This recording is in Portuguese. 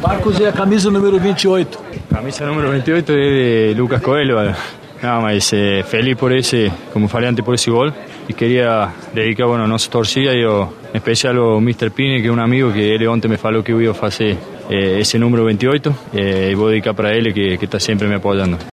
Marcos, e a camisa número 28? Camisa número 28 é de Lucas Coelho. Nada mas é, feliz por esse, como falei antes, por esse gol. E queria dedicar, bueno, a nossa torcida e ao, em especial ao Mr. Pini, que é um amigo que ele ontem me falou que eu ia fazer é, esse número 28. É, eh, e vou dedicar para ele, que está sempre me apoiando.